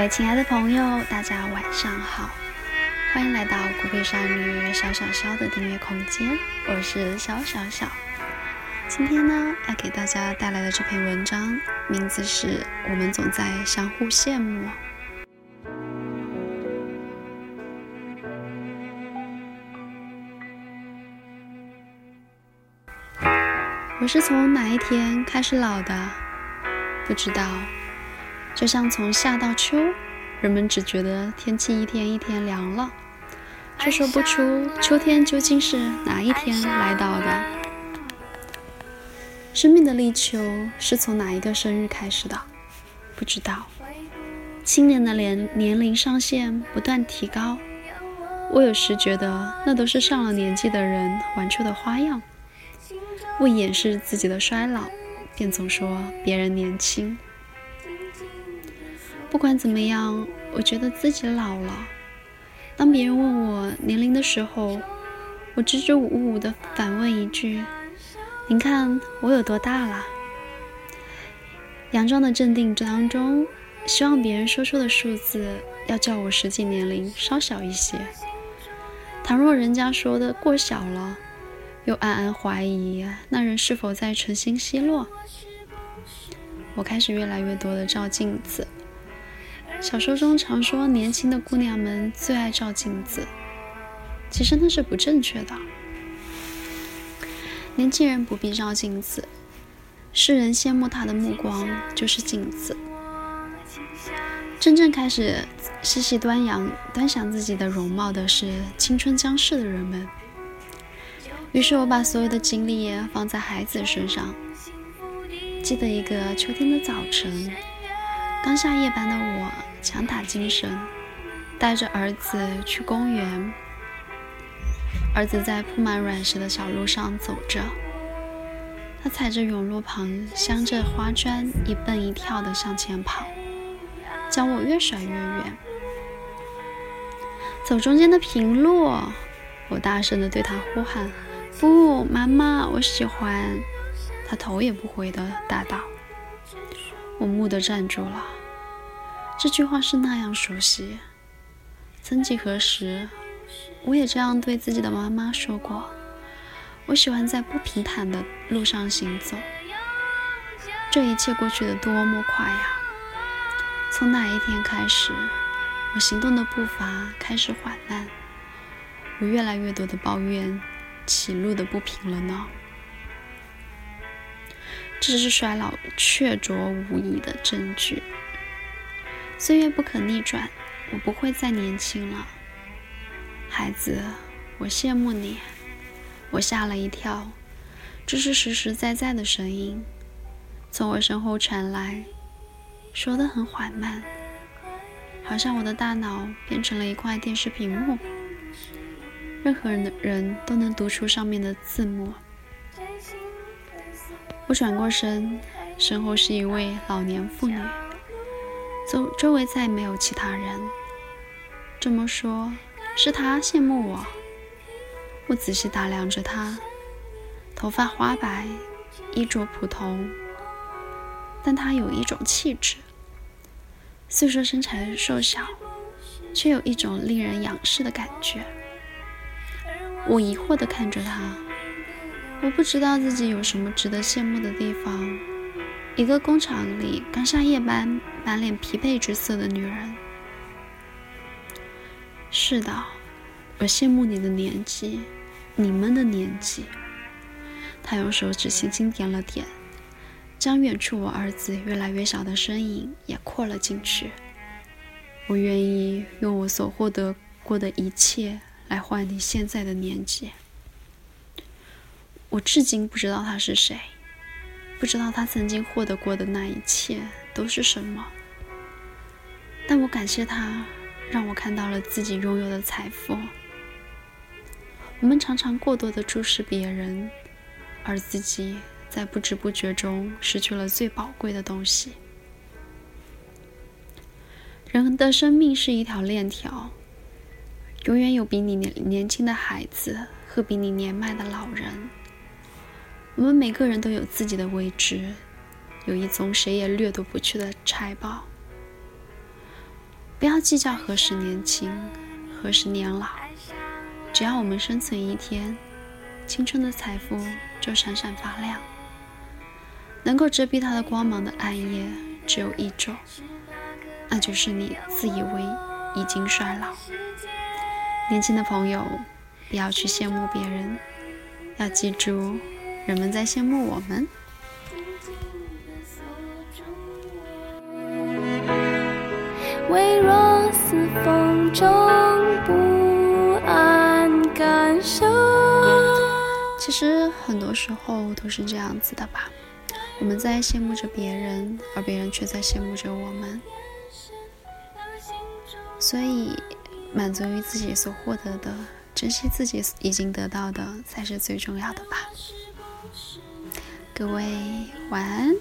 各位亲爱的朋友，大家晚上好，欢迎来到古北少女小小小的订阅空间，我是小小小。今天呢，要给大家带来的这篇文章，名字是《我们总在相互羡慕》。我是从哪一天开始老的？不知道。就像从夏到秋，人们只觉得天气一天一天凉了，却说不出秋天究竟是哪一天来到的。生命的立秋是从哪一个生日开始的？不知道。青年的年年龄上限不断提高，我有时觉得那都是上了年纪的人玩出的花样，为掩饰自己的衰老，便总说别人年轻。不管怎么样，我觉得自己老了。当别人问我年龄的时候，我支支吾吾的反问一句：“您看我有多大了？”佯装的镇定当中，希望别人说出的数字要叫我实际年龄稍小一些。倘若人家说的过小了，又暗暗怀疑那人是否在存心奚落。我开始越来越多的照镜子。小说中常说，年轻的姑娘们最爱照镜子，其实那是不正确的。年轻人不必照镜子，世人羡慕他的目光就是镜子。真正开始细细端详、端详自己的容貌的是青春将逝的人们。于是我把所有的精力放在孩子身上。记得一个秋天的早晨，刚下夜班的我。强打精神，带着儿子去公园。儿子在铺满软石的小路上走着，他踩着甬路旁镶着花砖，一蹦一跳地向前跑，将我越甩越远。走中间的平路，我大声地对他呼喊：“不，妈妈，我喜欢。”他头也不回地答道：“我木地站住了。”这句话是那样熟悉，曾几何时，我也这样对自己的妈妈说过。我喜欢在不平坦的路上行走，这一切过去的多么快呀！从哪一天开始，我行动的步伐开始缓慢，我越来越多的抱怨起路的不平了呢？这是衰老确凿无疑的证据。岁月不可逆转，我不会再年轻了。孩子，我羡慕你。我吓了一跳，这是实实在在的声音，从我身后传来，说的很缓慢，好像我的大脑变成了一块电视屏幕，任何人的人都能读出上面的字幕。我转过身，身后是一位老年妇女。周周围再也没有其他人。这么说，是他羡慕我。我仔细打量着他，头发花白，衣着普通，但他有一种气质。虽说身材瘦小，却有一种令人仰视的感觉。我疑惑地看着他，我不知道自己有什么值得羡慕的地方。一个工厂里刚上夜班、满脸疲惫之色的女人。是的，我羡慕你的年纪，你们的年纪。他用手指轻轻点了点，将远处我儿子越来越小的身影也扩了进去。我愿意用我所获得过的一切来换你现在的年纪。我至今不知道他是谁。不知道他曾经获得过的那一切都是什么，但我感谢他，让我看到了自己拥有的财富。我们常常过多的注视别人，而自己在不知不觉中失去了最宝贵的东西。人的生命是一条链条，永远有比你年年轻的孩子和比你年迈的老人。我们每个人都有自己的位置，有一宗谁也掠夺不去的财宝。不要计较何时年轻，何时年老，只要我们生存一天，青春的财富就闪闪发亮。能够遮蔽它的光芒的暗夜只有一种，那就是你自以为已经衰老。年轻的朋友，不要去羡慕别人，要记住，人们在羡慕我们。微弱似风中不安感受。其实很多时候都是这样子的吧，我们在羡慕着别人，而别人却在羡慕着我们。所以，满足于自己所获得的，珍惜自己已经得到的，才是最重要的吧。各位晚安。